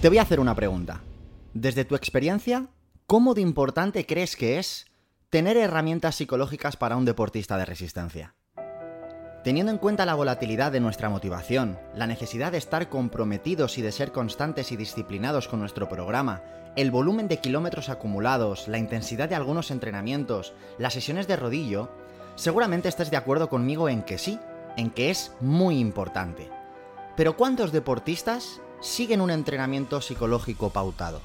Te voy a hacer una pregunta. Desde tu experiencia, ¿cómo de importante crees que es tener herramientas psicológicas para un deportista de resistencia? Teniendo en cuenta la volatilidad de nuestra motivación, la necesidad de estar comprometidos y de ser constantes y disciplinados con nuestro programa, el volumen de kilómetros acumulados, la intensidad de algunos entrenamientos, las sesiones de rodillo, seguramente estés de acuerdo conmigo en que sí, en que es muy importante. Pero ¿cuántos deportistas siguen un entrenamiento psicológico pautado.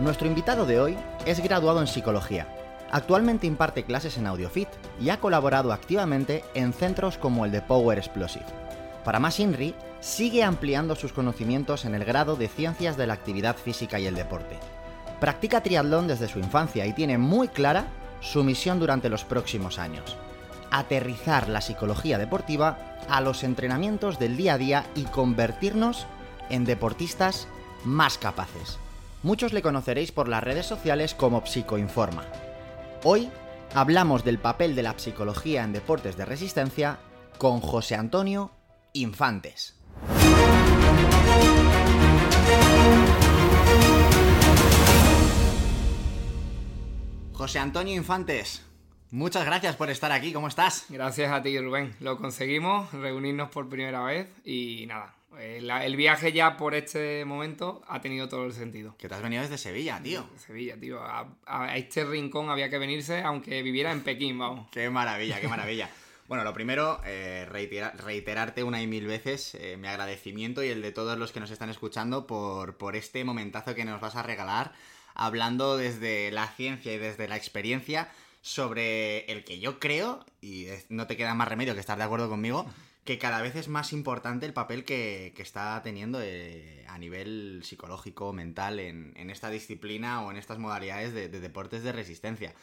Nuestro invitado de hoy es graduado en psicología. Actualmente imparte clases en AudioFit y ha colaborado activamente en centros como el de Power Explosive. Para más INRI, sigue ampliando sus conocimientos en el grado de Ciencias de la Actividad Física y el Deporte. Practica triatlón desde su infancia y tiene muy clara su misión durante los próximos años. Aterrizar la psicología deportiva a los entrenamientos del día a día y convertirnos en deportistas más capaces. Muchos le conoceréis por las redes sociales como Psicoinforma. Hoy hablamos del papel de la psicología en deportes de resistencia con José Antonio Infantes. José Antonio Infantes, muchas gracias por estar aquí, ¿cómo estás? Gracias a ti, Rubén. Lo conseguimos, reunirnos por primera vez y nada, el, viaje ya por este momento ha tenido todo el sentido. Que te has venido desde Sevilla, tío. Sevilla, tío. A, este rincón había que venirse aunque viviera en Pekín, vamos. Qué maravilla, qué maravilla. Bueno, lo primero, eh, reiterarte una y mil veces eh, mi agradecimiento y el de todos los que nos están escuchando por, por este momentazo que nos vas a regalar, hablando desde la ciencia y desde la experiencia sobre el que yo creo, y no te queda más remedio que estar de acuerdo conmigo, que cada vez es más importante el papel que, está teniendo eh, a nivel psicológico, mental, en, esta disciplina o en estas modalidades de, deportes de resistencia.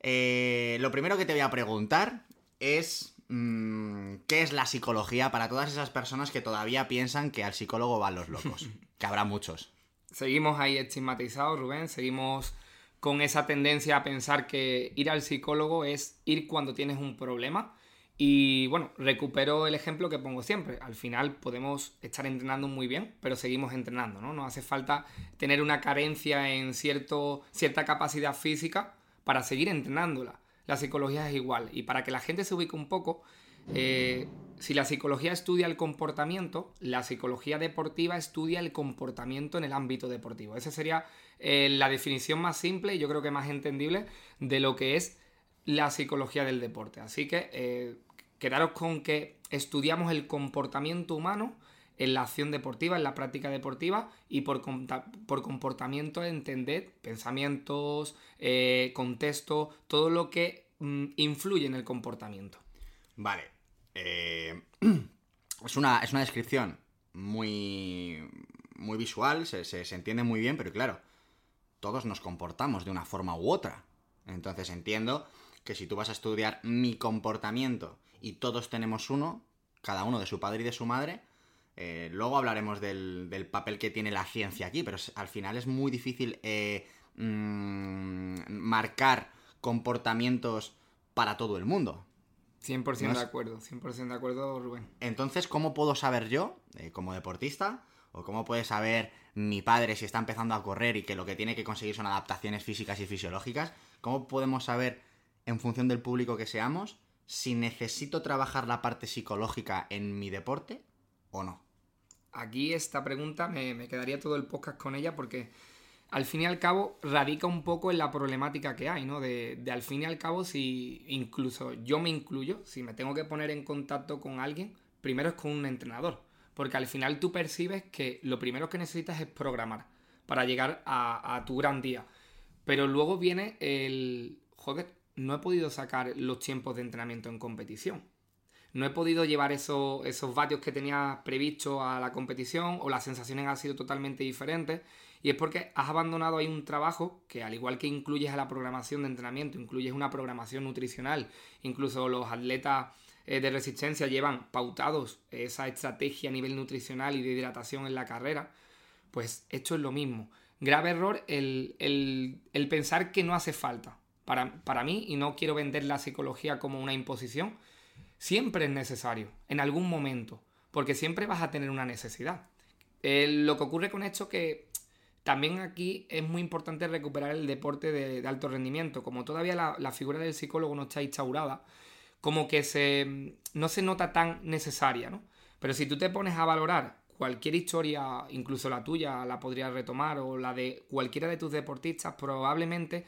Eh, lo primero que te voy a preguntar es mm, ¿qué es la psicología para todas esas personas que todavía piensan que al psicólogo van los locos? que habrá muchos. Seguimos ahí estigmatizados, Rubén, seguimos con esa tendencia a pensar que ir al psicólogo es ir cuando tienes un problema y bueno, recupero el ejemplo que pongo siempre. Al final podemos estar entrenando muy bien, pero seguimos entrenando, ¿no? Nos hace falta tener una carencia en cierto, cierta capacidad física para seguir entrenándola. La psicología es igual. Y para que la gente se ubique un poco, eh, si la psicología estudia el comportamiento, la psicología deportiva estudia el comportamiento en el ámbito deportivo. Esa sería eh, la definición más simple y yo creo que más entendible de lo que es la psicología del deporte. Así que eh, quedaros con que estudiamos el comportamiento humano en la acción deportiva, en la práctica deportiva y por, por comportamiento entender pensamientos, eh, contexto, todo lo que mm, influye en el comportamiento. Vale. Eh, es, una, es, una, descripción muy, muy visual, se, se entiende muy bien, pero claro, todos nos comportamos de una forma u otra. Entonces entiendo que si tú vas a estudiar mi comportamiento y todos tenemos uno, cada uno de su padre y de su madre, eh, luego hablaremos del, papel que tiene la ciencia aquí, pero al final es muy difícil eh, mm, marcar comportamientos para todo el mundo. 100% de acuerdo, 100% de acuerdo, Rubén. Entonces, ¿cómo puedo saber yo, eh, como deportista, o cómo puede saber mi padre si está empezando a correr y que lo que tiene que conseguir son adaptaciones físicas y fisiológicas? ¿Cómo podemos saber en función del público que seamos, si necesito trabajar la parte psicológica en mi deporte o no. Aquí esta pregunta me, quedaría todo el podcast con ella porque al fin y al cabo radica un poco en la problemática que hay, ¿no? De, de, al fin y al cabo si incluso yo me incluyo, si me tengo que poner en contacto con alguien, primero es con un entrenador. Porque al final tú percibes que lo primero que necesitas es programar para llegar a, a tu gran día. Pero luego viene el, joder, no he podido sacar los tiempos de entrenamiento en competición. no he podido llevar esos, esos vatios que tenía previsto a la competición o las sensaciones han sido totalmente diferentes. Y es porque has abandonado ahí un trabajo que al igual que incluyes a la programación de entrenamiento, incluyes una programación nutricional, incluso los atletas eh, de resistencia llevan pautados esa estrategia a nivel nutricional y de hidratación en la carrera, pues esto es lo mismo. Grave error el, el, pensar que no hace falta. Para, para mí, y no quiero vender la psicología como una imposición, siempre es necesario, en algún momento, porque siempre vas a tener una necesidad. Eh, lo que ocurre con esto que también aquí es muy importante recuperar el deporte de, alto rendimiento. Como todavía la, la, figura del psicólogo no está instaurada, como que se, no se nota tan necesaria, ¿no? Pero si tú te pones a valorar cualquier historia, incluso la tuya, la podrías retomar, o la de cualquiera de tus deportistas, probablemente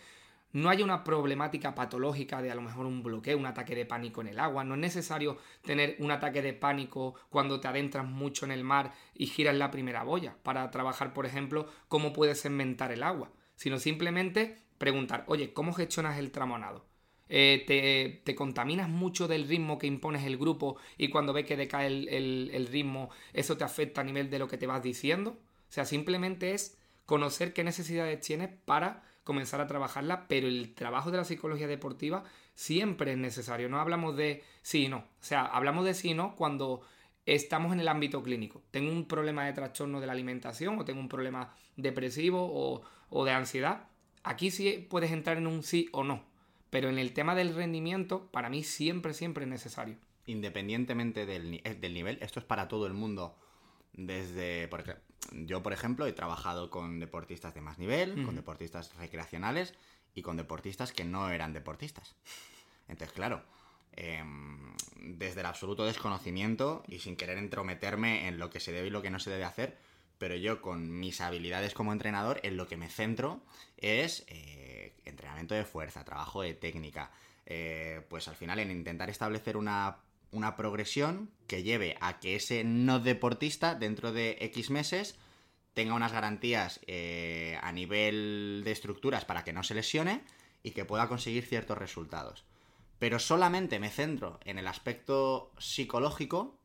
no haya una problemática patológica de a lo mejor un bloqueo, un ataque de pánico en el agua. No es necesario tener un ataque de pánico cuando te adentras mucho en el mar y giras la primera boya para trabajar, por ejemplo, cómo puedes segmentar el agua, sino simplemente preguntar, oye, ¿cómo gestionas el tramonado? Eh, te, te, contaminas mucho del ritmo que impones el grupo y cuando ves que decae el, el ritmo, eso te afecta a nivel de lo que te vas diciendo. O sea, simplemente es conocer qué necesidades tienes para comenzar a trabajarla, pero el trabajo de la psicología deportiva siempre es necesario. No hablamos de sí y no. O sea, hablamos de sí y no cuando estamos en el ámbito clínico. Tengo un problema de trastorno de la alimentación o tengo un problema depresivo o, o de ansiedad. Aquí sí puedes entrar en un sí o no. Pero en el tema del rendimiento, para mí siempre, siempre es necesario. Independientemente del, eh, del nivel, esto es para todo el mundo. Desde, por ejemplo, yo, por ejemplo, he trabajado con deportistas de más nivel, con deportistas recreacionales y con deportistas que no eran deportistas. Entonces, claro, em, desde el absoluto desconocimiento y sin querer entrometerme en lo que se debe y lo que no se debe hacer, pero yo con mis habilidades como entrenador, en lo que me centro es eh, entrenamiento de fuerza, trabajo de técnica, eh, pues al final en intentar establecer una una progresión que lleve a que ese no deportista dentro de X meses tenga unas garantías eh, a nivel de estructuras para que no se lesione y que pueda conseguir ciertos resultados. Pero solamente me centro en el aspecto psicológico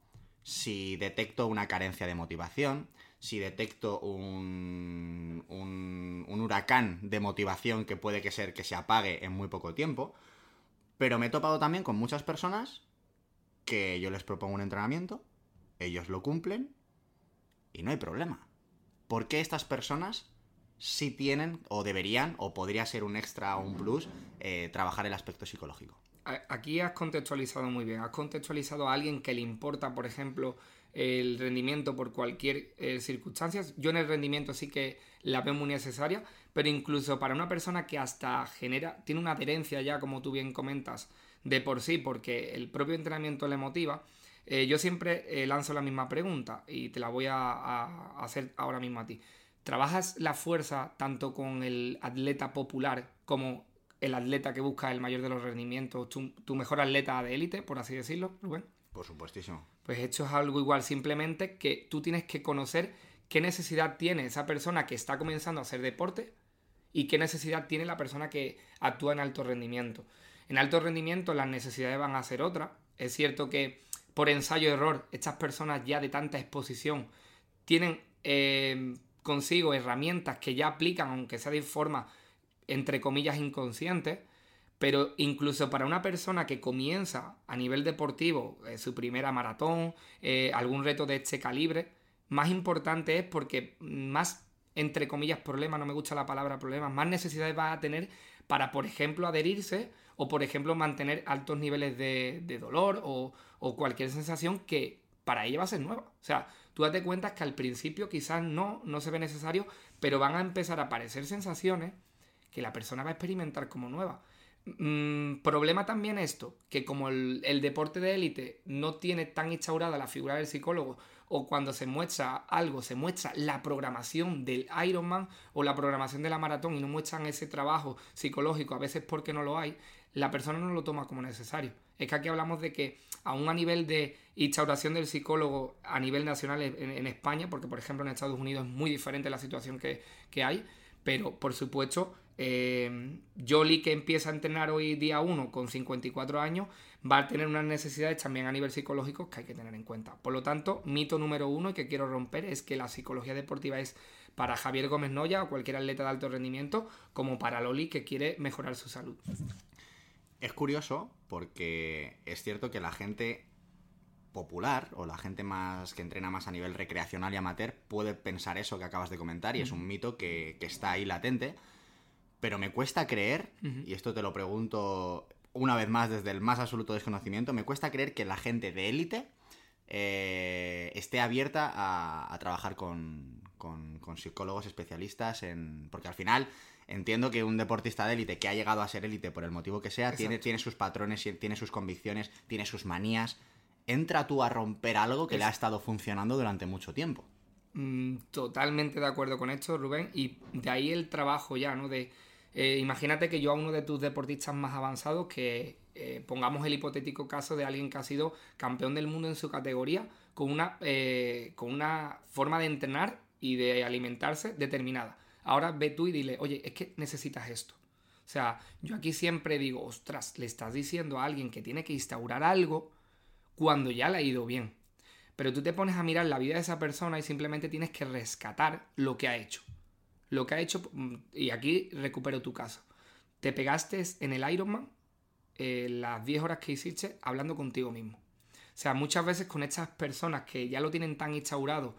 si detecto una carencia de motivación, si detecto un, un, un huracán de motivación que puede que ser que se apague en muy poco tiempo. Pero me he topado también con muchas personas que yo les propongo un entrenamiento, ellos lo cumplen y no hay problema. ¿Por qué estas personas sí tienen o deberían o podría ser un extra o un plus eh, trabajar el aspecto psicológico? Aquí has contextualizado muy bien. Has contextualizado a alguien que le importa, por ejemplo, el rendimiento por cualquier eh, circunstancia. Yo en el rendimiento sí que la veo muy necesaria, pero incluso para una persona que hasta genera, tiene una adherencia ya, como tú bien comentas, de por sí, porque el propio entrenamiento le motiva, eh, yo siempre eh, lanzo la misma pregunta y te la voy a, hacer ahora mismo a ti. ¿Trabajas la fuerza tanto con el atleta popular como el atleta que busca el mayor de los rendimientos, tu, mejor atleta de élite, por así decirlo, Rubén? Por supuestísimo. Pues esto es algo igual, simplemente que tú tienes que conocer qué necesidad tiene esa persona que está comenzando a hacer deporte y qué necesidad tiene la persona que actúa en alto rendimiento. En alto rendimiento las necesidades van a ser otras. Es cierto que por ensayo-error estas personas ya de tanta exposición tienen eh, consigo herramientas que ya aplican, aunque sea de forma, entre comillas, inconsciente. Pero incluso para una persona que comienza a nivel deportivo eh, su primera maratón, eh, algún reto de este calibre, más importante es porque más, entre comillas, problemas, no me gusta la palabra problemas, más necesidades va a tener para, por ejemplo, adherirse o por ejemplo mantener altos niveles de, dolor o, cualquier sensación que para ella va a ser nueva. O sea, tú date cuenta que al principio quizás no, no se ve necesario, pero van a empezar a aparecer sensaciones que la persona va a experimentar como nueva. Mm, problema también esto, que como el, el deporte de élite no tiene tan instaurada la figura del psicólogo, o cuando se muestra algo, se muestra la programación del Ironman o la programación de la maratón y no muestran ese trabajo psicológico, a veces porque no lo hay, la persona no lo toma como necesario. Es que aquí hablamos de que, aún a nivel de instauración del psicólogo a nivel nacional en, España, porque por ejemplo en Estados Unidos es muy diferente la situación que, hay, Pero, por supuesto, eh, Jolly que empieza a entrenar hoy día 1 con 54 años va a tener unas necesidades también a nivel psicológico que hay que tener en cuenta. Por lo tanto, mito número uno que quiero romper es que la psicología deportiva es para Javier Gómez Noya o cualquier atleta de alto rendimiento como para Loli que quiere mejorar su salud. Es curioso porque es cierto que la gente popular o la gente más que entrena más a nivel recreacional y amateur puede pensar eso que acabas de comentar y es un mito que, está ahí latente. Pero me cuesta creer, y esto te lo pregunto una vez más desde el más absoluto desconocimiento, me cuesta creer que la gente de élite eh, esté abierta a, trabajar con, psicólogos especialistas en... Porque al final entiendo que un deportista de élite que ha llegado a ser élite por el motivo que sea, tiene, tiene, sus patrones, tiene sus convicciones, tiene sus manías. Entra tú a romper algo que le ha estado funcionando durante mucho tiempo. Mm, totalmente de acuerdo con esto, Rubén. Y de ahí el trabajo ya, ¿no? De eh, imagínate que yo a uno de tus deportistas más avanzados, que eh, pongamos el hipotético caso de alguien que ha sido campeón del mundo en su categoría, con una, eh, con una forma de entrenar y de alimentarse determinada. Ahora ve tú y dile, oye, es que necesitas esto. O sea, yo aquí siempre digo, ostras, le estás diciendo a alguien que tiene que instaurar algo cuando ya le ha ido bien. Pero tú te pones a mirar la vida de esa persona y simplemente tienes que rescatar lo que ha hecho lo que ha hecho, mm, y aquí recupero tu caso, te pegaste en el Ironman eh, las 10 horas que hiciste hablando contigo mismo. O sea, muchas veces con estas personas que ya lo tienen tan instaurado,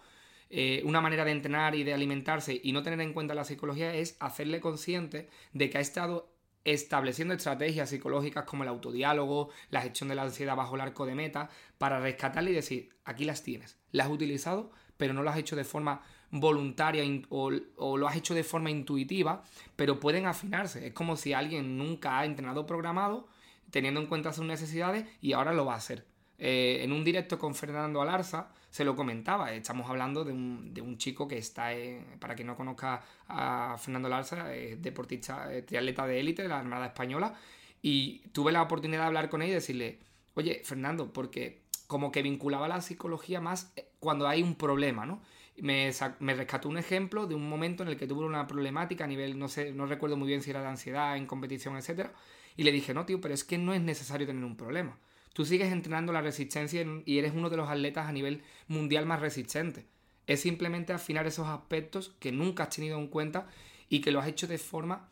eh, una manera de entrenar y de alimentarse y no tener en cuenta la psicología es hacerle consciente de que ha estado estableciendo estrategias psicológicas como el autodiálogo, la gestión de la ansiedad bajo el arco de meta, para rescatarle y decir, aquí las tienes, las has utilizado, pero no las has hecho de forma voluntaria o, lo has hecho de forma intuitiva, pero pueden afinarse. Es como si alguien nunca ha entrenado programado, teniendo en cuenta sus necesidades, y ahora lo va a hacer. Eh, en un directo con Fernando Alarza se lo comentaba, estamos hablando de un, chico que está, para quien no conozca a Fernando Alarza, es deportista, triatleta de élite de la Armada Española, y tuve la oportunidad de hablar con él y decirle, oye, Fernando, porque como que vinculaba la psicología más eh, cuando hay un problema, ¿no? Me, rescató un ejemplo de un momento en el que tuvo una problemática a nivel, no sé, no recuerdo muy bien si era de ansiedad, en competición, etc. Y le dije, no, tío, pero es que no es necesario tener un problema. Tú sigues entrenando la resistencia y eres uno de los atletas a nivel mundial más resistente. Es simplemente afinar esos aspectos que nunca has tenido en cuenta y que lo has hecho de forma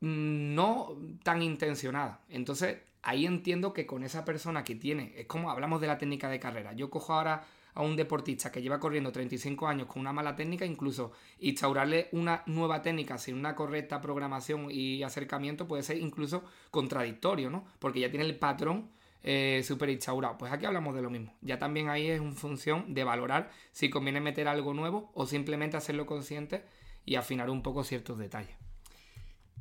mm, no tan intencionada. Entonces, ahí entiendo que con esa persona que tiene, es como hablamos de la técnica de carrera. Yo cojo ahora a un deportista que lleva corriendo 35 años con una mala técnica, incluso instaurarle una nueva técnica sin una correcta programación y acercamiento puede ser incluso contradictorio, ¿no? Porque ya tiene el patrón eh, instaurado. Pues aquí hablamos de lo mismo. Ya también ahí es una función de valorar si conviene meter algo nuevo o simplemente hacerlo consciente y afinar un poco ciertos detalles.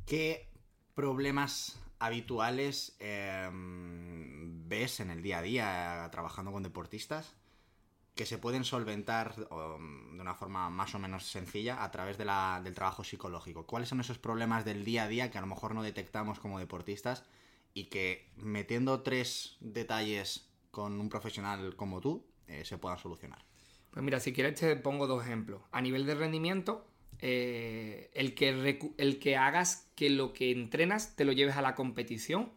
¿Qué problemas habituales em, ves en el día a día trabajando con deportistas? Que se pueden solventar um, de una forma más o menos sencilla a través del trabajo psicológico. ¿Cuáles son esos problemas del día a día que a lo mejor no detectamos como deportistas y que metiendo tres detalles con un profesional como tú eh, se puedan solucionar? Pues mira, si quieres te pongo dos ejemplos. A nivel de rendimiento, eh, el, que el que hagas que lo que entrenas te lo lleves a la competición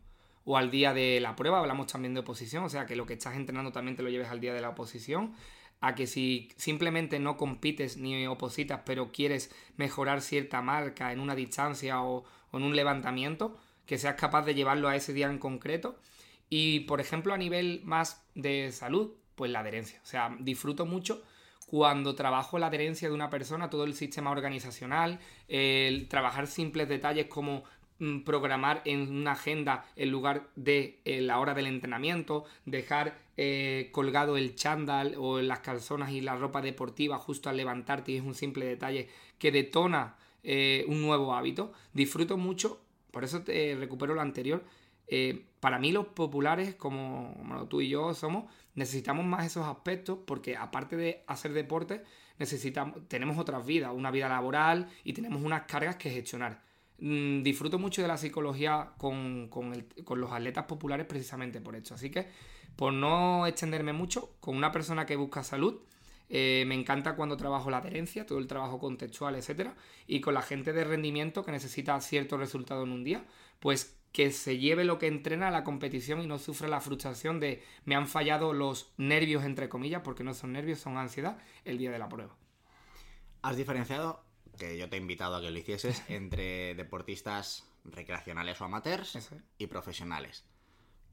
o al día de la prueba, hablamos también de oposición, o sea, que lo que estás entrenando también te lo lleves al día de la oposición, a que si simplemente no compites ni opositas, pero quieres mejorar cierta marca en una distancia o, en un levantamiento, que seas capaz de llevarlo a ese día en concreto. Y, por ejemplo, a nivel más de salud, pues la adherencia. O sea, disfruto mucho cuando trabajo la adherencia de una persona, todo el sistema organizacional, el trabajar simples detalles como programar en una agenda en lugar de eh, la hora del entrenamiento, dejar eh, colgado el chándal o las calzonas y la ropa deportiva justo al levantarte y es un simple detalle que detona eh, un nuevo hábito. Disfruto mucho, por eso te recupero lo anterior. para mí los populares, como, tú y yo somos, necesitamos más esos aspectos porque aparte de hacer deporte, necesitamos, tenemos otras vidas, una vida laboral y tenemos unas cargas que gestionar. Mm, disfruto mucho de la psicología con, los atletas populares precisamente por esto. Así que, por no extenderme mucho, con una persona que busca salud, Eh, me encanta cuando trabajo la adherencia, todo el trabajo contextual, etcétera, y con la gente de rendimiento que necesita cierto resultado en un día, pues que se lleve lo que entrena a la competición y no sufra la frustración de me han fallado los nervios, entre comillas, porque no son nervios, son ansiedad, el día de la prueba. Has diferenciado, que yo te he invitado a que lo hicieses, entre deportistas recreacionales o amateurs y profesionales.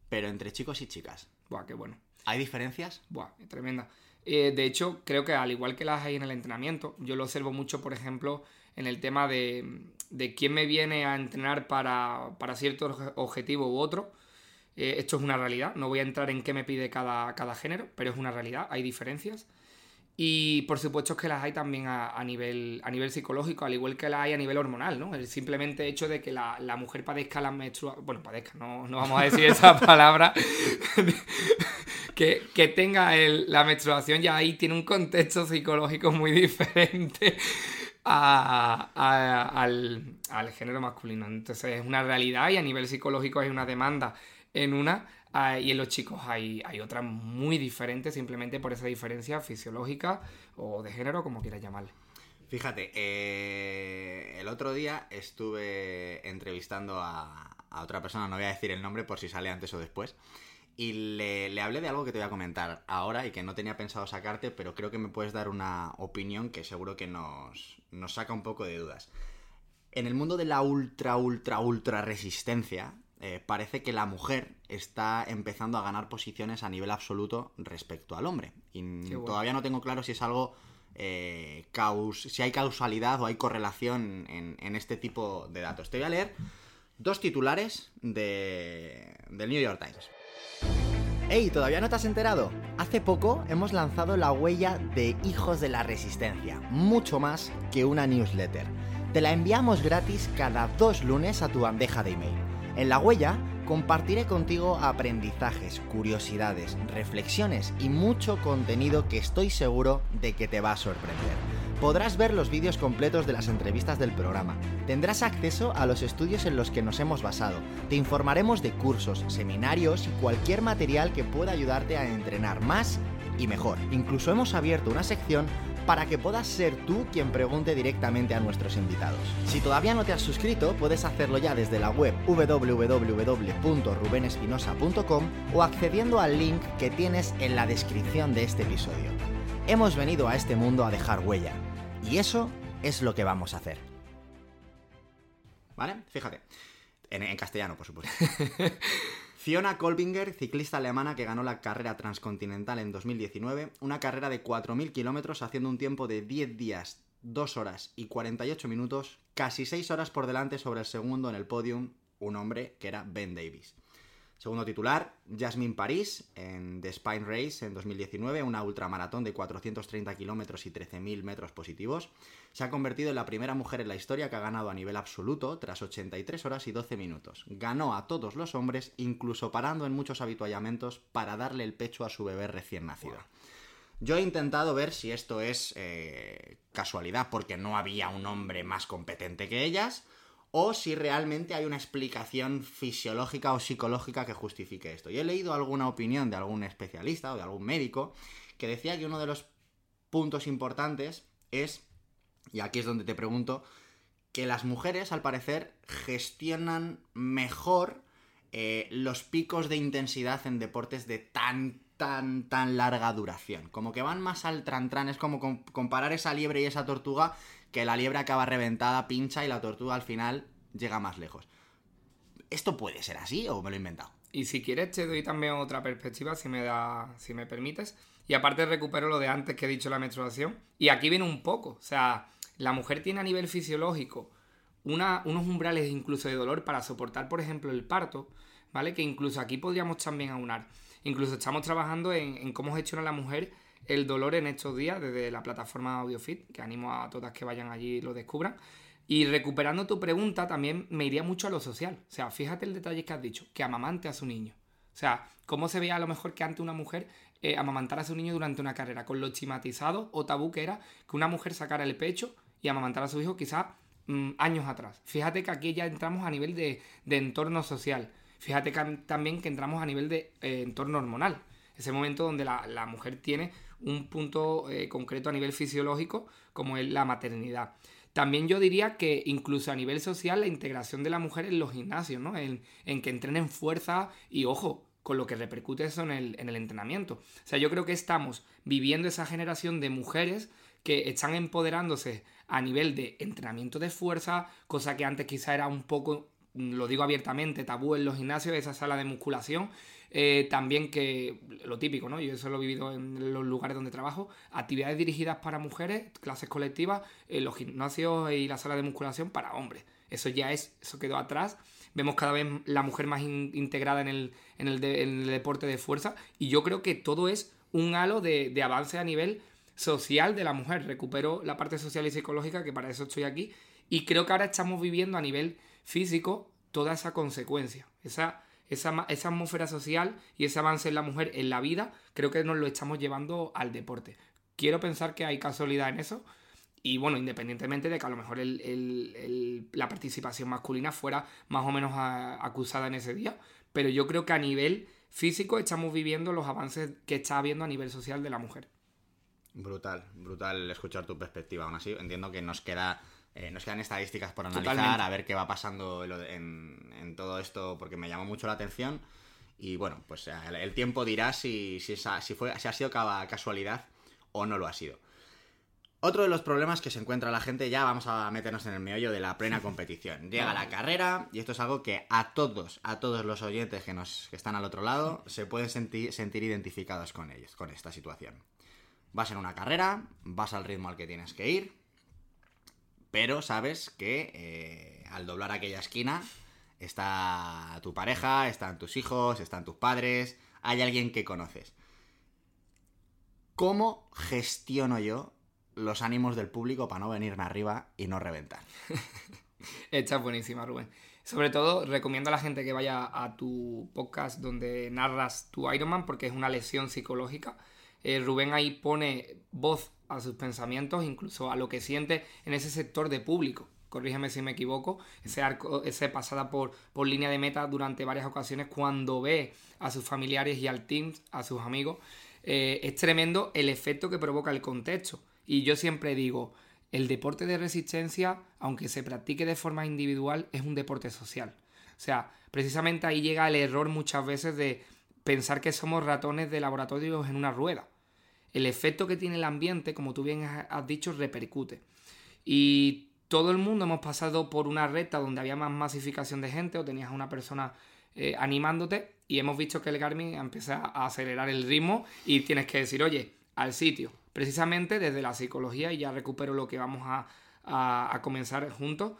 Pero entre chicos y chicas. Buah, qué bueno. ¿Hay diferencias? Buah, tremenda. Eh, de hecho, creo que al igual que las hay en el entrenamiento, yo lo observo mucho, por ejemplo, en el tema de, de quién me viene a entrenar para, para cierto objetivo u otro. Eh, esto es una realidad, no voy a entrar en qué me pide cada, cada género, pero es una realidad, hay diferencias. Y por supuesto que las hay también a, nivel, a nivel psicológico, al igual que las hay a nivel hormonal, ¿no? El simplemente hecho de que la, mujer padezca la menstruación, bueno, padezca, no, no, vamos a decir esa palabra, que, tenga la menstruación ya ahí tiene un contexto psicológico muy diferente al, al género masculino. Entonces es una realidad y a nivel psicológico hay una demanda en una Ah, y en los chicos hay, hay otras muy diferentes simplemente por esa diferencia fisiológica o de género, como quieras llamarle. Fíjate, eh, el otro día estuve entrevistando a, otra persona, no voy a decir el nombre por si sale antes o después, y le, le, hablé de algo que te voy a comentar ahora y que no tenía pensado sacarte, pero creo que me puedes dar una opinión que seguro que nos, nos saca un poco de dudas. En el mundo de la ultra, ultra, ultra resistencia, eh, parece que la mujer está empezando a ganar posiciones a nivel absoluto respecto al hombre. Y todavía no tengo claro si es algo. Eh, si hay causalidad o hay correlación en, este tipo de datos. Te voy a leer dos titulares de, del New York Times. ¡Hey! ¿Todavía no te has enterado? Hace poco hemos lanzado la huella de Hijos de la Resistencia, mucho más que una newsletter. Te la enviamos gratis cada dos lunes a tu bandeja de email. En la huella compartiré contigo aprendizajes, curiosidades, reflexiones y mucho contenido que estoy seguro de que te va a sorprender. Podrás ver los vídeos completos de las entrevistas del programa. Tendrás acceso a los estudios en los que nos hemos basado. Te informaremos de cursos, seminarios y cualquier material que pueda ayudarte a entrenar más y mejor. Incluso hemos abierto una sección para que puedas ser tú quien pregunte directamente a nuestros invitados. Si todavía no te has suscrito, puedes hacerlo ya desde la web www.rubenespinosa.com o accediendo al link que tienes en la descripción de este episodio. Hemos venido a este mundo a dejar huella, y eso es lo que vamos a hacer. ¿Vale? Fíjate. En, en castellano, por supuesto. Fiona Kolbinger, ciclista alemana que ganó la carrera transcontinental en 2019, una carrera de 4.000 kilómetros haciendo un tiempo de 10 días, 2 horas y 48 minutos, casi 6 horas por delante sobre el segundo en el podium, un hombre que era Ben Davis. Segundo titular, Jasmine Paris en The Spine Race en 2019, una ultramaratón de 430 kilómetros y 13.000 metros positivos. Se ha convertido en la primera mujer en la historia que ha ganado a nivel absoluto tras 83 horas y 12 minutos. Ganó a todos los hombres, incluso parando en muchos habituallamientos para darle el pecho a su bebé recién nacido. Yo he intentado ver si esto es eh, casualidad porque no había un hombre más competente que ellas o si realmente hay una explicación fisiológica o psicológica que justifique esto. Y he leído alguna opinión de algún especialista o de algún médico que decía que uno de los puntos importantes es, y aquí es donde te pregunto, que las mujeres al parecer gestionan mejor eh, los picos de intensidad en deportes de tan, tan, tan larga duración. Como que van más al tran, es como comparar esa liebre y esa tortuga que la liebre acaba reventada, pincha y la tortuga al final llega más lejos. ¿Esto puede ser así o me lo he inventado? Y si quieres te doy también otra perspectiva, si me, da, si me permites. Y aparte recupero lo de antes que he dicho la menstruación. Y aquí viene un poco. O sea, la mujer tiene a nivel fisiológico unos umbrales incluso de dolor para soportar, por ejemplo, el parto, ¿vale? Que incluso aquí podríamos también aunar. Incluso estamos trabajando en, en cómo gestiona la mujer el dolor en estos días desde la plataforma AudioFit, que animo a todas que vayan allí y lo descubran. Y recuperando tu pregunta, también me iría mucho a lo social. O sea, fíjate el detalle que has dicho, que amamante a su niño. O sea, ¿cómo se veía a lo mejor que antes una mujer eh, amamantara a su niño durante una carrera? Con lo estigmatizado o tabú que era que una mujer sacara el pecho y amamantara a su hijo quizás mm, años atrás. Fíjate que aquí ya entramos a nivel de, entorno social. Fíjate también que entramos a nivel de eh, entorno hormonal. Ese momento donde la, mujer tiene un punto eh, concreto a nivel fisiológico como es la maternidad. También yo diría que incluso a nivel social la integración de la mujer en los gimnasios, ¿no? En, en que entrenen fuerza y ojo, con lo que repercute eso en el, en el entrenamiento. O sea, yo creo que estamos viviendo esa generación de mujeres que están empoderándose a nivel de entrenamiento de fuerza, cosa que antes quizá era un poco, lo digo abiertamente, tabú en los gimnasios, esa sala de musculación. Eh, también que lo típico, ¿no? Yo eso lo he vivido en los lugares donde trabajo, actividades dirigidas para mujeres, clases colectivas, en los gimnasios y la sala de musculación para hombres. Eso ya es, eso quedó atrás. Vemos cada vez la mujer más integrada en el, en, el deporte de fuerza y yo creo que todo es un halo de, de avance a nivel social de la mujer. Recupero la parte social y psicológica, que para eso estoy aquí. Y creo que ahora estamos viviendo a nivel físico toda esa consecuencia. Esa, esa, esa atmósfera social y ese avance en la mujer en la vida, creo que nos lo estamos llevando al deporte. Quiero pensar que hay casualidad en eso. Y bueno, independientemente de que a lo mejor la participación masculina fuera más o menos acusada en ese día, pero yo creo que a nivel físico estamos viviendo los avances que está habiendo a nivel social de la mujer. Brutal, brutal escuchar tu perspectiva. Aún así, entiendo que nos queda eh, nos quedan estadísticas por analizar, a ver qué va pasando en, todo esto, porque me llamó mucho la atención. Y bueno, pues eh, el, tiempo dirá si, si, si, fue, si ha sido casualidad o no lo ha sido. Otro de los problemas que se encuentra la gente, ya vamos a meternos en el meollo de la plena competición. Llega la carrera y esto es algo que a todos, a todos los oyentes que, nos, que están al otro lado, se pueden sentir, sentir identificados con ellos, con esta situación. Vas en una carrera, vas al ritmo al que tienes que ir, pero sabes que eh, al doblar aquella esquina está tu pareja, están tus hijos, están tus padres, hay alguien que conoces. ¿Cómo gestiono yo los ánimos del público para no venirme arriba y no reventar? Está buenísima, Rubén. Sobre todo, recomiendo a la gente que vaya a tu podcast donde narras tu Ironman porque es una lesión psicológica eh, Rubén ahí pone voz a sus pensamientos, incluso a lo que siente en ese sector de público. Corrígeme si me equivoco, ese arco, ese pasada por, por línea de meta durante varias ocasiones cuando ve a sus familiares y al team, a sus amigos, eh, es tremendo el efecto que provoca el contexto. Y yo siempre digo, el deporte de resistencia, aunque se practique de forma individual, es un deporte social. O sea, precisamente ahí llega el error muchas veces de pensar que somos ratones de laboratorios en una rueda. El efecto que tiene el ambiente, como tú bien has dicho, repercute. Y todo el mundo hemos pasado por una recta donde había más masificación de gente o tenías a una persona eh, animándote y hemos visto que el Garmin empieza a acelerar el ritmo y tienes que decir, oye, al sitio. Precisamente desde la psicología, y ya recupero lo que vamos a, a comenzar juntos,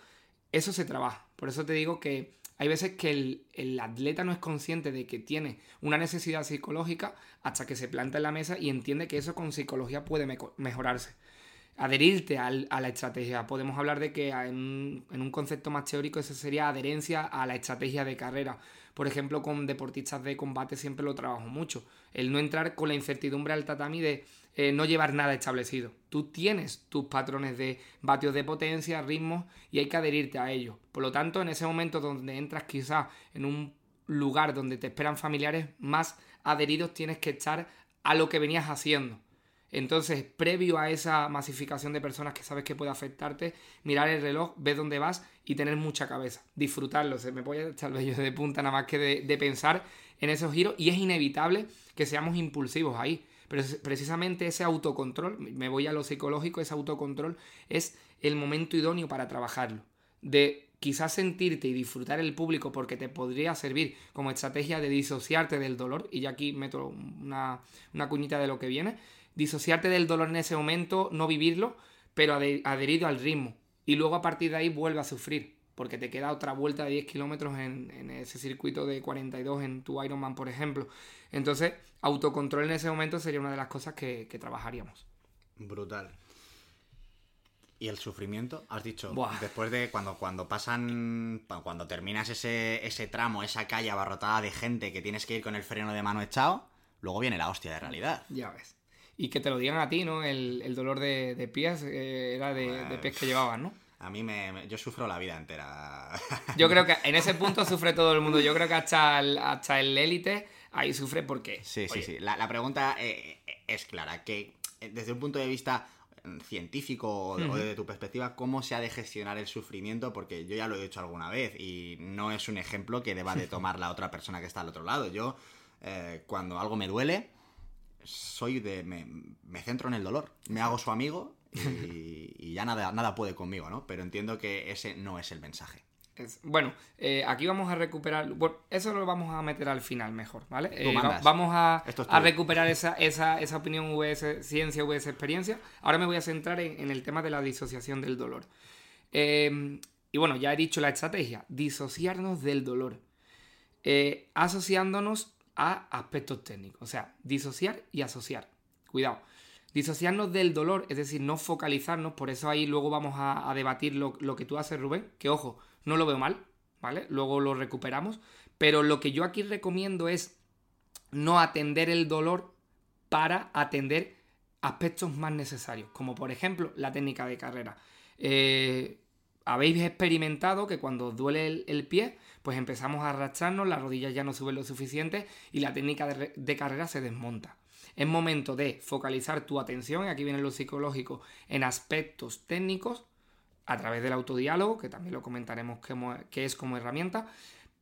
eso se trabaja. Por eso te digo que hay veces que el, atleta no es consciente de que tiene una necesidad psicológica hasta que se planta en la mesa y entiende que eso con psicología puede mejorarse. Adherirte a la estrategia. Podemos hablar de que en, en, un concepto más teórico eso sería adherencia a la estrategia de carrera. Por ejemplo, con deportistas de combate siempre lo trabajo mucho. El no entrar con la incertidumbre al tatami de eh, no llevar nada establecido. Tú tienes tus patrones de vatios de potencia, ritmos y hay que adherirte a ellos. Por lo tanto, en ese momento donde entras quizás en un lugar donde te esperan familiares más adheridos, tienes que estar a lo que venías haciendo. Entonces, previo a esa masificación de personas que sabes que puede afectarte, mirar el reloj, ver dónde vas y tener mucha cabeza. Disfrutarlo. Se me a echar el de punta nada más que de pensar en esos giros y es inevitable que seamos impulsivos ahí. Pero precisamente ese autocontrol, me voy a lo psicológico, ese autocontrol es el momento idóneo para trabajarlo. De quizás sentirte y disfrutar el público porque te podría servir como estrategia de disociarte del dolor, y ya aquí meto una, una cuñita de lo que viene, disociarte del dolor en ese momento, no vivirlo, pero adherido al ritmo. Y luego a partir de ahí vuelve a sufrir porque te queda otra vuelta de 10 kilómetros en, ese circuito de 42 en tu Ironman, por ejemplo. Entonces, autocontrol en ese momento sería una de las cosas que, trabajaríamos. Brutal. ¿Y el sufrimiento? Has dicho, después de cuando, cuando pasan, cuando terminas ese, ese tramo, esa calle abarrotada de gente que tienes que ir con el freno de mano echado, luego viene la hostia de realidad. Ya ves. Y que te lo digan a ti, ¿no? El, dolor de, pies eh, era de, de pies que llevaban, ¿no? A mí me, Yo sufro la vida entera. Yo creo que en ese punto sufre todo el mundo. Yo creo que hasta el, hasta el élite, ahí sufre porque... Sí, sí, sí. La, pregunta eh, es clara, que eh, desde un punto de vista mm, científico o, desde tu perspectiva, ¿cómo se ha de gestionar el sufrimiento? Porque yo ya lo he dicho alguna vez y no es un ejemplo que deba de tomar la otra persona que está al otro lado. Yo, eh, cuando algo me duele, soy de... Me, me, centro en el dolor, me hago su amigo y, ya nada, nada puede conmigo, ¿no? Pero entiendo que ese no es el mensaje. bueno, eh, aquí vamos a recuperar. eso lo vamos a meter al final mejor, ¿vale? Eh, vamos a, a recuperar esa, esa, esa, opinión VS ciencia, VS experiencia. Ahora me voy a centrar en, el tema de la disociación del dolor. Em, y bueno, ya he dicho la estrategia: disociarnos del dolor. Eh, asociándonos a aspectos técnicos. O sea, disociar y asociar. Cuidado. Disociarnos del dolor, es decir, no focalizarnos, por eso ahí luego vamos a, debatir lo, que tú haces, Rubén, que ojo, no lo veo mal, ¿vale? Luego lo recuperamos, pero lo que yo aquí recomiendo es no atender el dolor para atender aspectos más necesarios, como por ejemplo la técnica de carrera. Eh, habéis experimentado que cuando duele el, pie, pues empezamos a arrastrarnos, las rodillas ya no suben lo suficiente y la técnica de carrera se desmonta. Es momento de focalizar tu atención, y aquí viene lo psicológico, en aspectos técnicos a través del autodiálogo, que también lo comentaremos que, es como herramienta,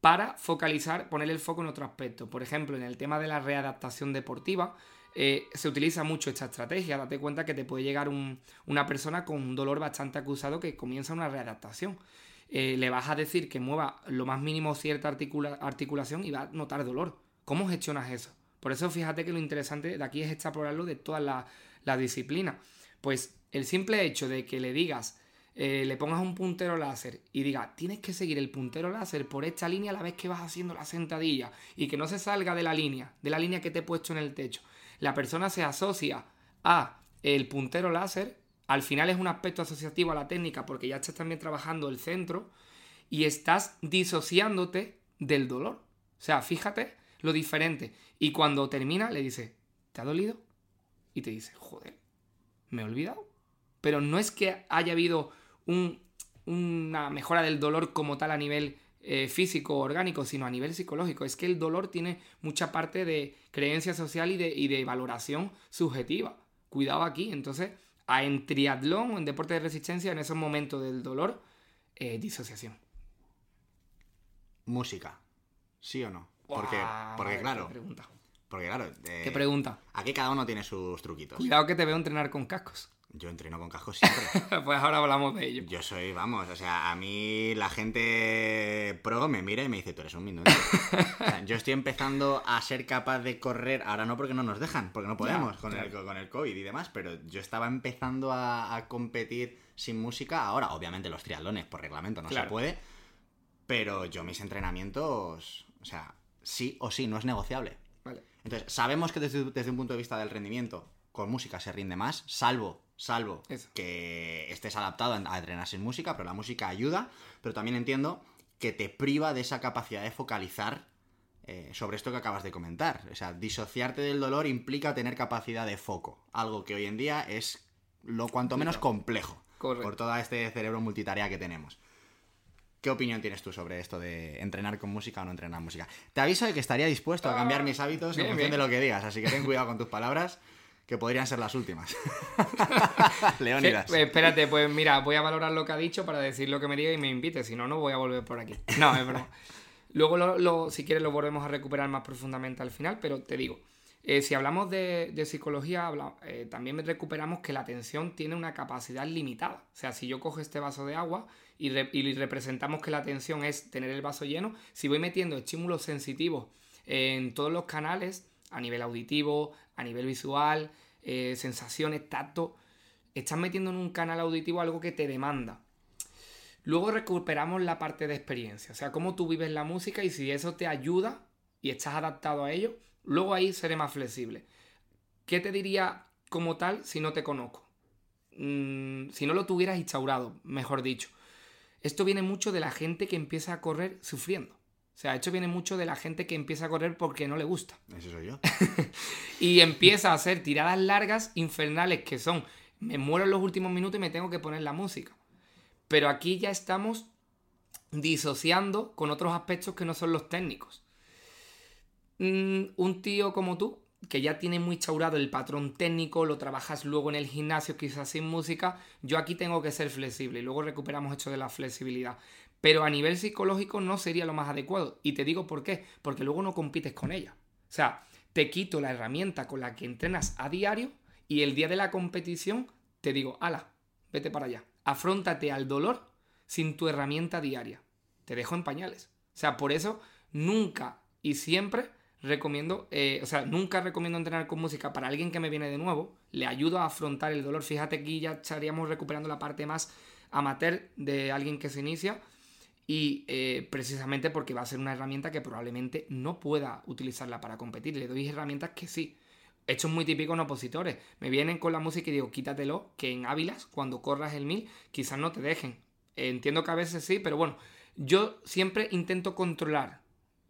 para focalizar, poner el foco en otro aspecto. Por ejemplo, en el tema de la readaptación deportiva, eh, se utiliza mucho esta estrategia. Date cuenta que te puede llegar una persona con un dolor bastante acusado que comienza una readaptación. Eh, le vas a decir que mueva lo más mínimo cierta articulación y va a notar dolor. ¿Cómo gestionas eso? Por eso fíjate que lo interesante de aquí es extrapolarlo de toda la, la disciplina. Pues el simple hecho de que le digas, eh, le pongas un puntero láser y diga, tienes que seguir el puntero láser por esta línea a la vez que vas haciendo la sentadilla y que no se salga de la línea, de la línea que te he puesto en el techo. La persona se asocia a el puntero láser, al final es un aspecto asociativo a la técnica porque ya estás también trabajando el centro y estás disociándote del dolor. O sea, fíjate lo diferente. Y cuando termina, le dice, ¿te ha dolido? Y te dice, joder, me he olvidado. Pero no es que haya habido una mejora del dolor como tal a nivel eh, físico orgánico, sino a nivel psicológico. Es que el dolor tiene mucha parte de creencia social y de, y de valoración subjetiva. Cuidado aquí. Entonces, en triatlón o en deporte de resistencia, en esos momentos del dolor, eh, disociación. Música. ¿Sí o no? Porque, porque claro. Qué pregunta. Porque claro. Eh, ¿Qué pregunta? Aquí cada uno tiene sus truquitos. Cuidado que te veo entrenar con cascos. Yo entreno con cascos siempre. pues ahora hablamos de ello. Yo soy, vamos, o sea, a mí la gente pro me mira y me dice, tú eres un minuto. yo estoy empezando a ser capaz de correr, ahora no porque no nos dejan, porque no podemos con, el, con el COVID y demás, pero yo estaba empezando a, competir sin música, ahora obviamente los triatlones por reglamento no se puede, pero yo mis entrenamientos, o sea, sí o sí, no es negociable. Entonces, sabemos que desde, un punto de vista del rendimiento, con música se rinde más, salvo, salvo que estés adaptado a entrenar sin música, pero la música ayuda, pero también entiendo que te priva de esa capacidad de focalizar eh, sobre esto que acabas de comentar. O sea, disociarte del dolor implica tener capacidad de foco, algo que hoy en día es lo cuanto menos complejo por todo este cerebro multitarea que tenemos. ¿Qué opinión tienes tú sobre esto de entrenar con música o no entrenar música? Te aviso de que estaría dispuesto a cambiar mis hábitos en función de lo que digas, así que ten cuidado con tus palabras, que podrían ser las últimas. Leónidas. Espérate, pues mira, voy a valorar lo que ha dicho para decir lo que me diga y me invite, si no, no voy a volver por aquí. No, es verdad. Luego, si quieres, lo volvemos a recuperar más profundamente al final, pero te digo, eh, si hablamos de, psicología, eh, también recuperamos que la atención tiene una capacidad limitada. O sea, si yo cojo este vaso de agua y, representamos que la atención es tener el vaso lleno, si voy metiendo estímulos sensitivos en todos los canales, a nivel auditivo, a nivel visual, eh, sensaciones, tacto, estás metiendo en un canal auditivo algo que te demanda. Luego recuperamos la parte de experiencia, o sea, cómo tú vives la música y si eso te ayuda y estás adaptado a ello, luego ahí seré más flexible. ¿Qué te diría como tal si no te conozco? Mm, si no lo tuvieras instaurado, mejor dicho. Esto viene mucho de la gente que empieza a correr sufriendo. O sea, esto viene mucho de la gente que empieza a correr porque no le gusta. Eso soy yo. y empieza a hacer tiradas largas, infernales, que son, me muero en los últimos minutos y me tengo que poner la música. Pero aquí ya estamos disociando con otros aspectos que no son los técnicos. Mm, un tío como tú, que ya tiene muy chaurado el patrón técnico, lo trabajas luego en el gimnasio, quizás sin música, yo aquí tengo que ser flexible y luego recuperamos esto de la flexibilidad. Pero a nivel psicológico no sería lo más adecuado. Y te digo por qué, porque luego no compites con ella. O sea, te quito la herramienta con la que entrenas a diario y el día de la competición te digo, ala, vete para allá. Afróntate al dolor sin tu herramienta diaria. Te dejo en pañales. O sea, por eso nunca y siempre recomiendo, eh, o sea, nunca recomiendo entrenar con música para alguien que me viene de nuevo. Le ayudo a afrontar el dolor. Fíjate que ya estaríamos recuperando la parte más amateur de alguien que se inicia. Y eh, precisamente porque va a ser una herramienta que probablemente no pueda utilizarla para competir. Le doy herramientas que sí. Esto es muy típico en opositores. Me vienen con la música y digo, quítatelo, que en Ávilas, cuando corras el 1000, quizás no te dejen. entiendo que a veces sí, pero bueno, yo siempre intento controlar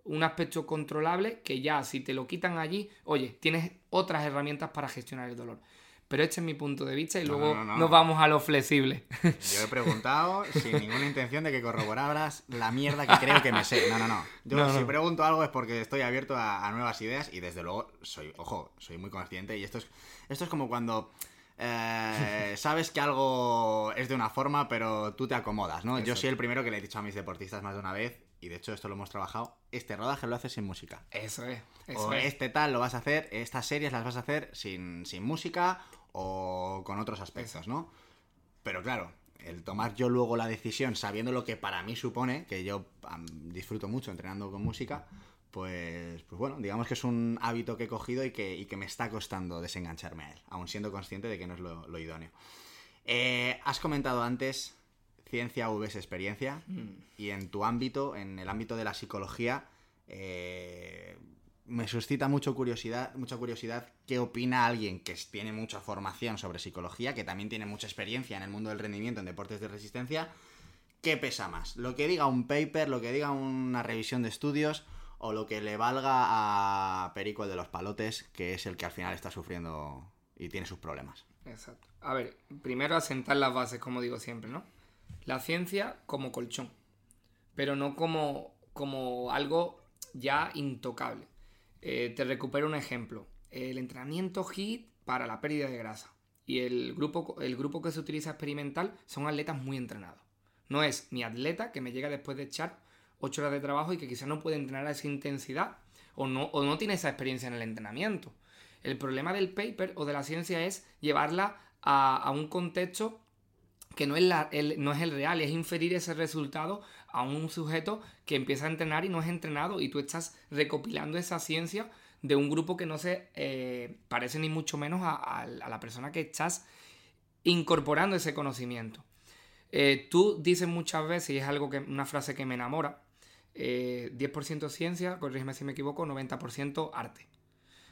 un aspecto controlable que ya si te lo quitan allí, oye, tienes otras herramientas para gestionar el dolor. Pero este es mi punto de vista y luego nos vamos a lo flexible. Yo he preguntado sin ninguna intención de que corroboraras la mierda que creo que me sé. No, no, no. Yo si pregunto algo es porque estoy abierto a, nuevas ideas y desde luego soy, ojo, soy muy consciente y esto es, esto es como cuando... Eh, sabes que algo es de una forma, pero tú te acomodas, ¿no? Yo soy el primero que le he dicho a mis deportistas más de una vez, y de hecho esto lo hemos trabajado, este rodaje lo haces sin música. Eso es. o este tal lo vas a hacer, estas series las vas a hacer sin, sin música o con otros aspectos, ¿no? Pero claro, el tomar yo luego la decisión sabiendo lo que para mí supone, que yo disfruto mucho entrenando con música, pues, pues bueno, digamos que es un hábito que he cogido y que, que me está costando desengancharme a él, aun siendo consciente de que no es lo, idóneo. Eh, has comentado antes ciencia vs experiencia mm. y en tu ámbito, en el ámbito de la psicología, eh, me suscita mucho curiosidad, mucha curiosidad qué opina alguien que tiene mucha formación sobre psicología, que también tiene mucha experiencia en el mundo del rendimiento en deportes de resistencia. ¿Qué pesa más? ¿Lo que diga un paper, lo que diga una revisión de estudios o lo que le valga a Perico de los Palotes, que es el que al final está sufriendo y tiene sus problemas? Exacto. A ver, primero asentar las bases, como digo siempre, ¿no? La ciencia como colchón, pero no como, como algo ya intocable. Eh, te recupero un ejemplo. El entrenamiento HIIT para la pérdida de grasa. Y el grupo, el grupo que se utiliza experimental son atletas muy entrenados. No es mi atleta que me llega después de echar 8 horas de trabajo y que quizás no puede entrenar a esa intensidad o no, o no tiene esa experiencia en el entrenamiento. El problema del paper o de la ciencia es llevarla a un contexto que no es, el, no es el real, es inferir ese resultado a un sujeto que empieza a entrenar y no es entrenado y tú estás recopilando esa ciencia de un grupo que no se eh, parece ni mucho menos a, la persona que estás incorporando ese conocimiento. Eh, tú dices muchas veces, y es algo que, una frase que me enamora, 10% eh, ciencia, corrígeme si me equivoco, 90% arte.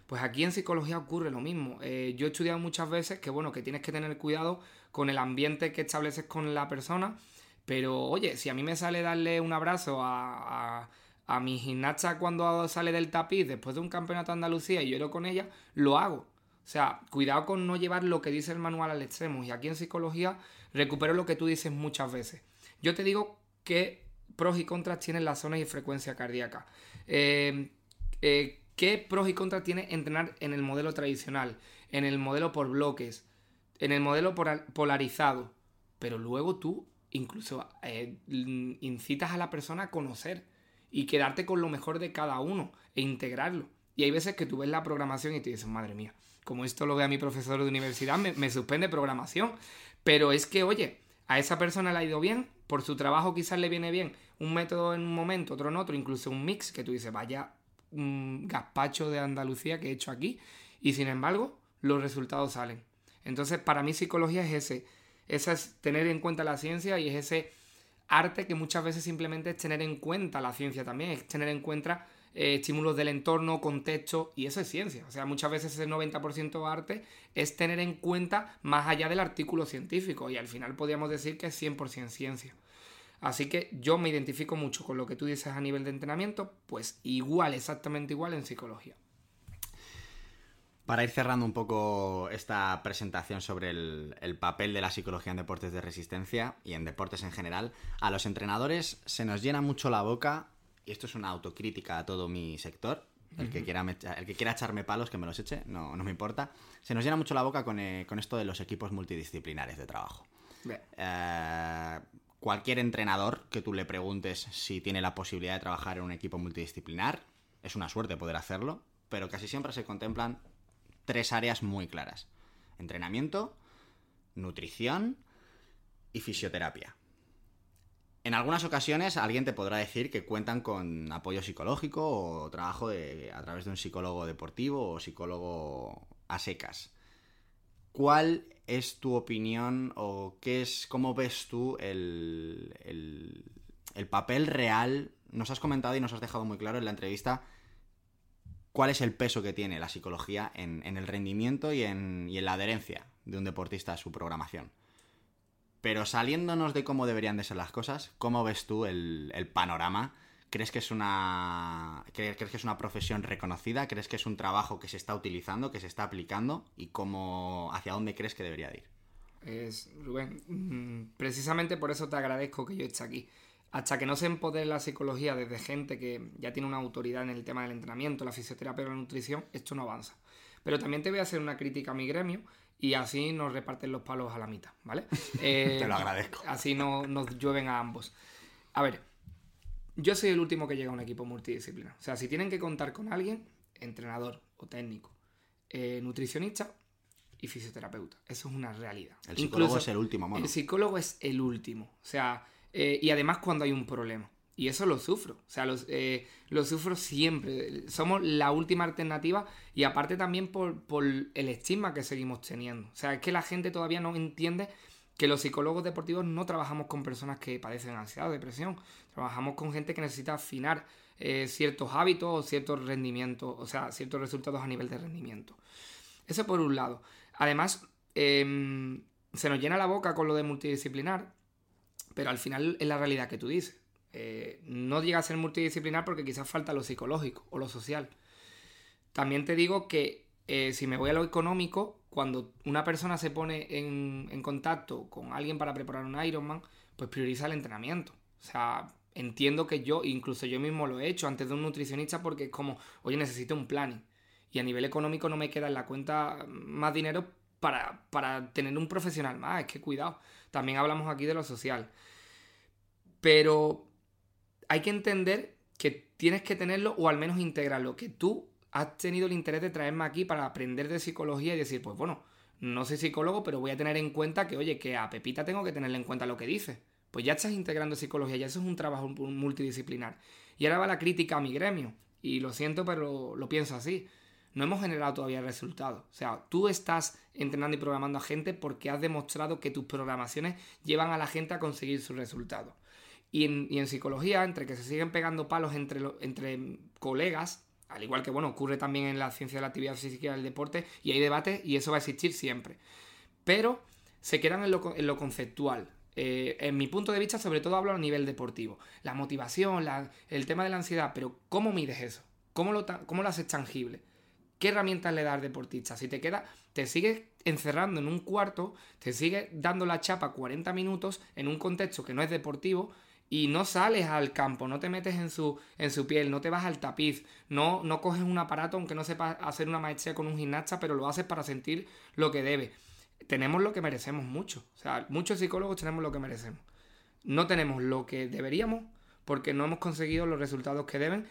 Pues aquí en psicología ocurre lo mismo. Eh, yo he estudiado muchas veces que, bueno, que tienes que tener cuidado con el ambiente que estableces con la persona, pero oye, si a mí me sale darle un abrazo a, a, mi gimnasta cuando sale del tapiz después de un campeonato de Andalucía y lloro con ella, lo hago. O sea, cuidado con no llevar lo que dice el manual al extremo. Y aquí en psicología recupero lo que tú dices muchas veces. Yo te digo que pros y contras tienen las zonas y frecuencia cardíaca. eh, eh ¿Qué pros y contras tiene entrenar en el modelo tradicional, en el modelo por bloques, en el modelo polarizado? Pero luego tú incluso eh, incitas a la persona a conocer y quedarte con lo mejor de cada uno e integrarlo. Y hay veces que tú ves la programación y te dices, madre mía, como esto lo ve a mi profesor de universidad, me, me suspende programación. Pero es que, oye, a esa persona le ha ido bien, por su trabajo quizás le viene bien un método en un momento, otro en otro, incluso un mix que tú dices, vaya un gazpacho de Andalucía que he hecho aquí y sin embargo los resultados salen. Entonces para mí psicología es ese, esa es tener en cuenta la ciencia y es ese arte que muchas veces simplemente es tener en cuenta la ciencia también, es tener en cuenta eh, estímulos del entorno, contexto, y eso es ciencia. O sea, muchas veces ese 90% arte es tener en cuenta más allá del artículo científico, y al final podríamos decir que es 100% ciencia. Así que yo me identifico mucho con lo que tú dices a nivel de entrenamiento, pues igual, exactamente igual en psicología. Para ir cerrando un poco esta presentación sobre el, papel de la psicología en deportes de resistencia y en deportes en general, a los entrenadores se nos llena mucho la boca, y esto es una autocrítica a todo mi sector, El, que quiera el que quiera echarme palos, que me los eche, no, no me importa. Se nos llena mucho la boca con, eh, con esto de los equipos multidisciplinares de trabajo. Eh, cualquier entrenador que tú le preguntes si tiene la posibilidad de trabajar en un equipo multidisciplinar, es una suerte poder hacerlo, pero casi siempre se contemplan tres áreas muy claras. Entrenamiento, nutrición y fisioterapia. En algunas ocasiones alguien te podrá decir que cuentan con apoyo psicológico o trabajo a través de un psicólogo deportivo o psicólogo a secas. ¿Cuál es tu opinión o qué es, cómo ves tú el, el, papel real? Nos has comentado y nos has dejado muy claro en la entrevista cuál es el peso que tiene la psicología en, el rendimiento y en, y en la adherencia de un deportista a su programación. Pero saliéndonos de cómo deberían de ser las cosas, ¿cómo ves tú el, panorama? ¿Crees que, es una, ¿Crees que es una profesión reconocida? ¿Crees que es un trabajo que se está utilizando, que se está aplicando? ¿Y cómo, hacia dónde crees que debería ir? Es, Rubén, mm, precisamente por eso te agradezco que yo esté aquí. Hasta que no se empodere la psicología desde gente que ya tiene una autoridad en el tema del entrenamiento, la fisioterapia o la nutrición, esto no avanza. Pero también te voy a hacer una crítica a mi gremio y así nos reparten los palos a la mitad, ¿vale? Te lo agradezco. Así no, nos llueven a ambos. A ver, yo soy el último que llega a un equipo multidisciplinar. O sea, si tienen que contar con alguien, entrenador o técnico, eh, nutricionista y fisioterapeuta. Eso es una realidad. El psicólogo es el último, mono. El psicólogo es el último. O sea, eh, y además cuando hay un problema. Y eso lo sufro. O sea, los, eh, lo sufro siempre. Somos la última alternativa y aparte también por, el estigma que seguimos teniendo. O sea, es que la gente todavía no entiende que los psicólogos deportivos no trabajamos con personas que padecen ansiedad o depresión. Trabajamos con gente que necesita afinar eh, ciertos hábitos o ciertos rendimientos, o sea, ciertos resultados a nivel de rendimiento. Eso por un lado. Además, em, se nos llena la boca con lo de multidisciplinar, pero al final es la realidad que tú dices. Eh, no llega a ser multidisciplinar porque quizás falta lo psicológico o lo social. También te digo que eh, si me voy a lo económico, cuando una persona se pone en, contacto con alguien para preparar un Ironman, pues prioriza el entrenamiento. O sea, entiendo que yo, incluso yo mismo lo he hecho antes de un nutricionista porque es como, oye, necesito un planning. Y a nivel económico no me queda en la cuenta más dinero para, para tener un profesional más. Es que cuidado. También hablamos aquí de lo social. Pero hay que entender que tienes que tenerlo o al menos integrarlo, que tú has tenido el interés de traerme aquí para aprender de psicología y decir, pues bueno, no soy psicólogo, pero voy a tener en cuenta que, oye, que a Pepita tengo que tenerle en cuenta lo que dice. Pues ya estás integrando psicología, ya eso es un trabajo multidisciplinar. Y ahora va la crítica a mi gremio. Y lo siento, pero lo pienso así. No hemos generado todavía resultados. O sea, tú estás entrenando y programando a gente porque has demostrado que tus programaciones llevan a la gente a conseguir sus resultados. Y en, psicología, entre que se siguen pegando palos entre, colegas, al igual que bueno, ocurre también en la ciencia de la actividad física y el deporte, y hay debate y eso va a existir siempre. Pero se quedan en lo, conceptual. Eh, en mi punto de vista, sobre todo hablo a nivel deportivo. La motivación, el tema de la ansiedad, pero ¿cómo mides eso? ¿Cómo lo, cómo lo haces tangible? ¿Qué herramientas le das al deportista? Si te queda, te sigues encerrando en un cuarto, te sigues dando la chapa 40 minutos en un contexto que no es deportivo, y no sales al campo, no te metes en su, en su piel, no te vas al tapiz, no, no coges un aparato aunque no sepas hacer una maestría con un gimnasta, pero lo haces para sentir lo que debe. Tenemos lo que merecemos mucho, o sea, muchos psicólogos tenemos lo que merecemos. No tenemos lo que deberíamos porque no hemos conseguido los resultados que deben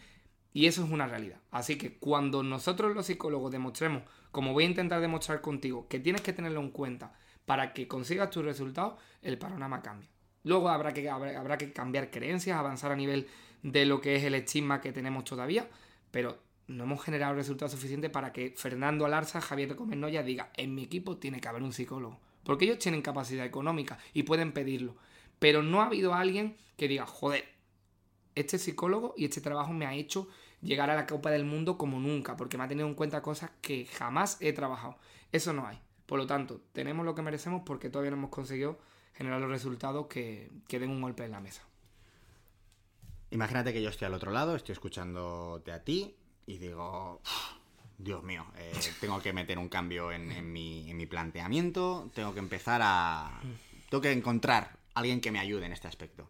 y eso es una realidad. Así que cuando nosotros los psicólogos demostremos, como voy a intentar demostrar contigo, que tienes que tenerlo en cuenta para que consigas tus resultados, el panorama cambia. Luego habrá que, habrá, que cambiar creencias, avanzar a nivel de lo que es el estigma que tenemos todavía, pero no hemos generado resultados suficientes para que Fernando Alarza, Javier Comennoya diga, en mi equipo tiene que haber un psicólogo. Porque ellos tienen capacidad económica y pueden pedirlo. Pero no ha habido alguien que diga, joder, este psicólogo y este trabajo me ha hecho llegar a la Copa del Mundo como nunca, porque me ha tenido en cuenta cosas que jamás he trabajado. Eso no hay. Por lo tanto, tenemos lo que merecemos porque todavía no hemos conseguido generar los resultados que, que den un golpe en la mesa. Imagínate que yo estoy al otro lado, estoy escuchándote a ti y digo, Dios mío, eh, tengo que meter un cambio en, mi, en, mi, planteamiento, tengo que empezar a... Tengo que encontrar a alguien que me ayude en este aspecto.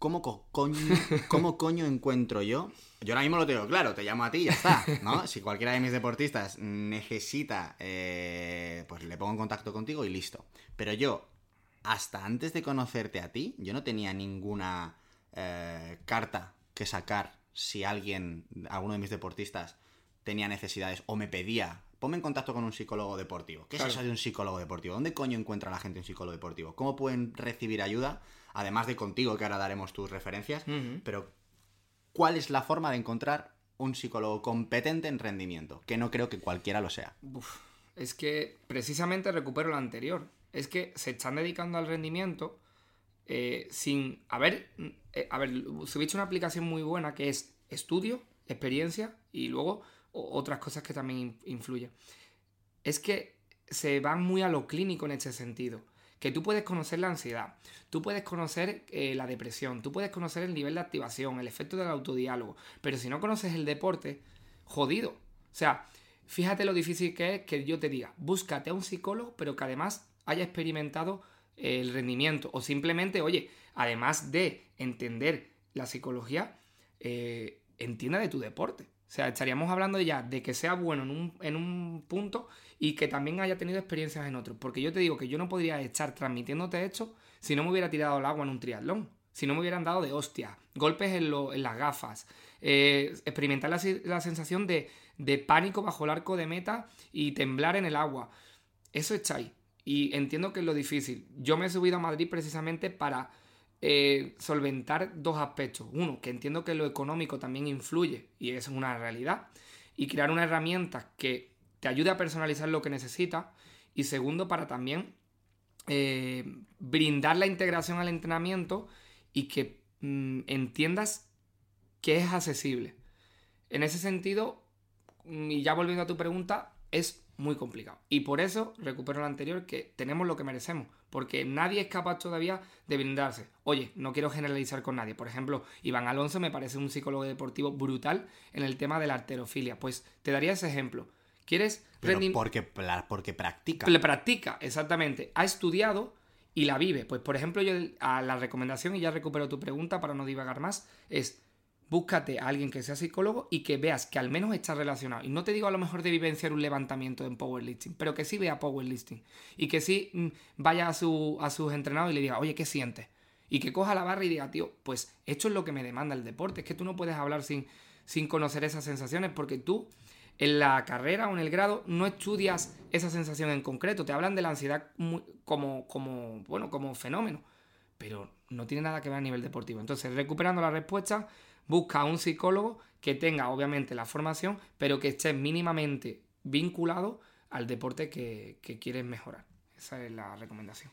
¿cómo coño, ¿cómo coño encuentro yo? Yo ahora mismo lo tengo claro, te llamo a ti y ya está, ¿no? Si cualquiera de mis deportistas necesita, eh, pues le pongo en contacto contigo y listo. Pero yo, hasta antes de conocerte a ti, yo no tenía ninguna eh, carta que sacar si alguien, alguno de mis deportistas, tenía necesidades o me pedía, ponme en contacto con un psicólogo deportivo. ¿Qué es eso de un psicólogo deportivo? ¿Dónde coño encuentra la gente un psicólogo deportivo? ¿Cómo pueden recibir ayuda? Además de contigo, que ahora daremos tus referencias, pero ¿cuál es la forma de encontrar un psicólogo competente en rendimiento? Que no creo que cualquiera lo sea. es que precisamente recupero lo anterior. Es que se están dedicando al rendimiento eh, sin haber... Eh, a una aplicación muy buena que es estudio, experiencia y luego otras cosas que también influyen. Es que se van muy a lo clínico en este sentido. Que tú puedes conocer la ansiedad, tú puedes conocer eh, la depresión, tú puedes conocer el nivel de activación, el efecto del autodiálogo, pero si no conoces el deporte, jodido. O sea, fíjate lo difícil que es que yo te diga, búscate a un psicólogo, pero que además haya experimentado el rendimiento. O simplemente, oye, además de entender la psicología, eh, entienda de tu deporte. O sea, estaríamos hablando ya de que sea bueno en un, en un, punto y que también haya tenido experiencias en otros. Porque yo te digo que yo no podría estar transmitiéndote esto si no me hubiera tirado al agua en un triatlón. Si no me hubieran dado de hostia, golpes en, en las gafas, eh, experimentar la, la sensación de, de, pánico bajo el arco de meta y temblar en el agua. Eso está ahí. Y entiendo que es lo difícil. Yo me he subido a Madrid precisamente para eh, solventar dos aspectos. Uno, que entiendo que lo económico también influye y es una realidad. Y crear una herramienta que te ayude a personalizar lo que necesitas. Y segundo, para también eh, brindar la integración al entrenamiento y que mm, entiendas que es accesible. En ese sentido, mm, y ya volviendo a tu pregunta, es muy complicado. Y por eso recupero lo anterior, que tenemos lo que merecemos, porque nadie es capaz todavía de brindarse. Oye, no quiero generalizar con nadie. Por ejemplo, Iván Alonso me parece un psicólogo deportivo brutal en el tema de la arterofilia. Pues te daría ese ejemplo. ¿Quieres rendir? Porque, porque practica. Le practica, exactamente. Ha estudiado y la vive. Pues, por ejemplo, yo a la recomendación, y ya recupero tu pregunta para no divagar más, es búscate a alguien que sea psicólogo y que veas que al menos está relacionado. Y no te digo a lo mejor de vivenciar un levantamiento en powerlifting, pero que sí vea powerlifting. Y que sí mm, vaya a, su, a sus entrenados y le diga, oye, ¿qué sientes? Y que coja la barra y diga, tío, pues esto es lo que me demanda el deporte. Es que tú no puedes hablar sin, sin conocer esas sensaciones porque tú en la carrera o en el grado no estudias esa sensación en concreto. Te hablan de la ansiedad como, como, bueno, como fenómeno. Pero no tiene nada que ver a nivel deportivo. Entonces, recuperando la respuesta, busca a un psicólogo que tenga obviamente la formación, pero que esté mínimamente vinculado al deporte que, quieres mejorar. Esa es la recomendación.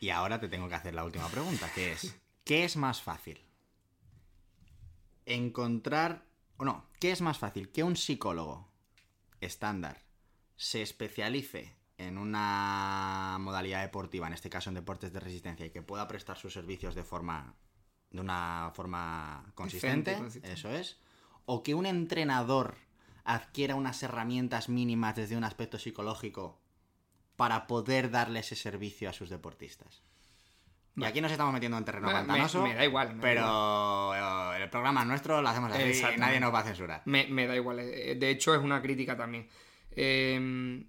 Y ahora te tengo que hacer la última pregunta, que es, ¿qué es más fácil? Encontrar, o no, ¿qué es más fácil? Que un psicólogo estándar se especialice en una modalidad deportiva, en este caso en deportes de resistencia, y que pueda prestar sus servicios de forma de una forma consistente, eso es, o que un entrenador adquiera unas herramientas mínimas desde un aspecto psicológico para poder darle ese servicio a sus deportistas. Y aquí nos estamos metiendo en terreno pantanoso. Me, da igual. pero el programa nuestro lo hacemos así y nadie nos va a censurar. Me, da igual. Eh, de hecho, es una crítica también. Em,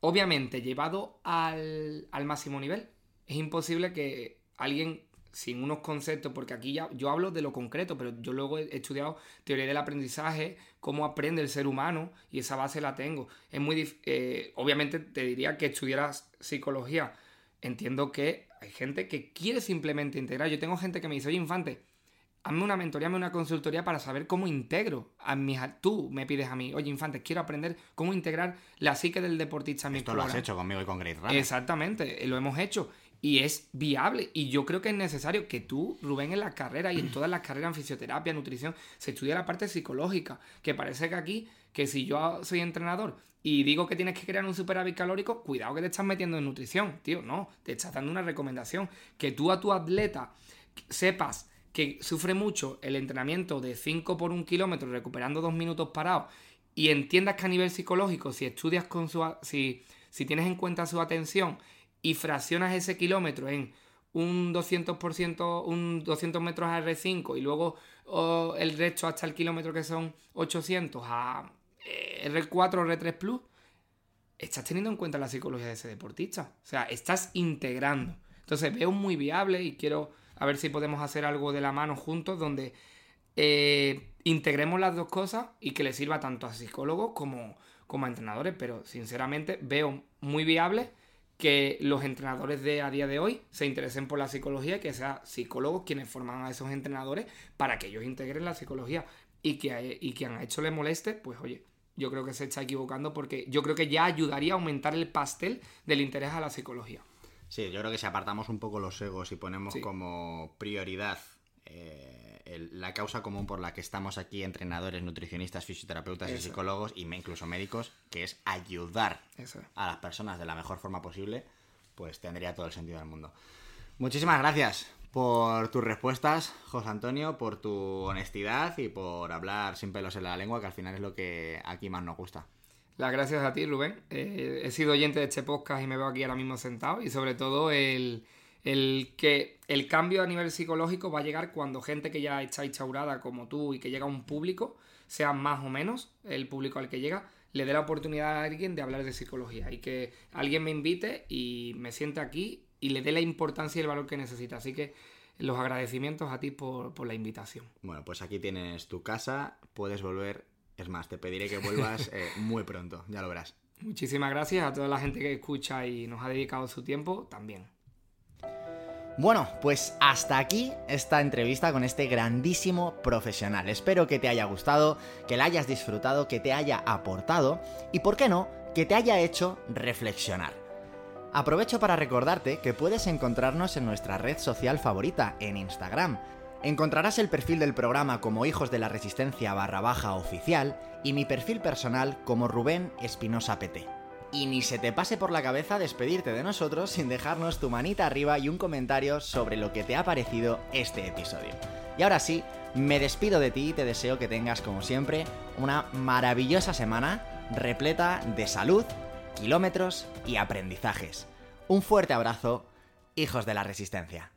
obviamente, llevado al, al máximo nivel, es imposible que alguien sin unos conceptos, porque aquí ya yo hablo de lo concreto, pero yo luego he estudiado teoría del aprendizaje, cómo aprende el ser humano, y esa base la tengo. Es muy eh, obviamente te diría que estudiaras psicología. Entiendo que hay gente que quiere simplemente integrar. Yo tengo gente que me dice, oye, infante, hazme una mentoría, hazme una consultoría para saber cómo integro a mis... Tú me pides a mí, oye, infante, quiero aprender cómo integrar la psique del deportista en mi Esto lo has hecho conmigo y con Grace Exactamente, lo hemos hecho y es viable. Y yo creo que es necesario que tú, Rubén, en la carrera y en todas las carreras en fisioterapia, nutrición, se estudie la parte psicológica. Que parece que aquí, que si yo soy entrenador y digo que tienes que crear un superávit calórico, cuidado que te estás metiendo en nutrición, tío. No, te estás dando una recomendación. Que tú a tu atleta sepas que sufre mucho el entrenamiento de 5 por un kilómetro recuperando dos minutos parados y entiendas que a nivel psicológico, si estudias con su... si, si tienes en cuenta su atención y fraccionas ese kilómetro en un 200%, un 200 metros a R5 y luego el resto hasta el kilómetro que son 800 a eh, R4 o R3 Plus, estás teniendo en cuenta la psicología de ese deportista. O sea, estás integrando. Entonces veo muy viable y quiero a ver si podemos hacer algo de la mano juntos donde eh, integremos las dos cosas y que le sirva tanto a psicólogos como, como a entrenadores. Pero sinceramente veo muy viable que los entrenadores de a día de hoy se interesen por la psicología y que sean psicólogos quienes forman a esos entrenadores para que ellos integren la psicología y que, y que han hecho le moleste, pues oye, yo creo que se está equivocando porque yo creo que ya ayudaría a aumentar el pastel del interés a la psicología. Sí, yo creo que si apartamos un poco los egos y ponemos como prioridad eh, la causa común por la que estamos aquí, entrenadores, nutricionistas, fisioterapeutas y psicólogos, y incluso médicos, que es ayudar a las personas de la mejor forma posible, pues tendría todo el sentido del mundo. Muchísimas gracias por tus respuestas, José Antonio, por tu honestidad y por hablar sin pelos en la lengua, que al final es lo que aquí más nos gusta. Las gracias a ti, Rubén. Eh, he sido oyente de este podcast y me veo aquí ahora mismo sentado. Y sobre todo el, que el cambio a nivel psicológico va a llegar cuando gente que ya está instaurada como tú y que llega a un público, sea más o menos el público al que llega, le dé la oportunidad a alguien de hablar de psicología y que alguien me invite y me siente aquí y le dé la importancia y el valor que necesita. Así que los agradecimientos a ti por, la invitación. Bueno, pues aquí tienes tu casa, puedes volver. Es más, te pediré que vuelvas eh, muy pronto, ya lo verás. Muchísimas gracias a toda la gente que escucha y nos ha dedicado su tiempo también. Bueno, pues hasta aquí esta entrevista con este grandísimo profesional. Espero que te haya gustado, que la hayas disfrutado, que te haya aportado y, ¿por qué no?, que te haya hecho reflexionar. Aprovecho para recordarte que puedes encontrarnos en nuestra red social favorita, en Instagram. Encontrarás el perfil del programa como Hijos de la Resistencia barra baja oficial y mi perfil personal como Rubén Espinosa PT. Y ni se te pase por la cabeza despedirte de nosotros sin dejarnos tu manita arriba y un comentario sobre lo que te ha parecido este episodio. Y ahora sí, me despido de ti y te deseo que tengas como siempre una maravillosa semana repleta de salud, kilómetros y aprendizajes. Un fuerte abrazo, hijos de la resistencia.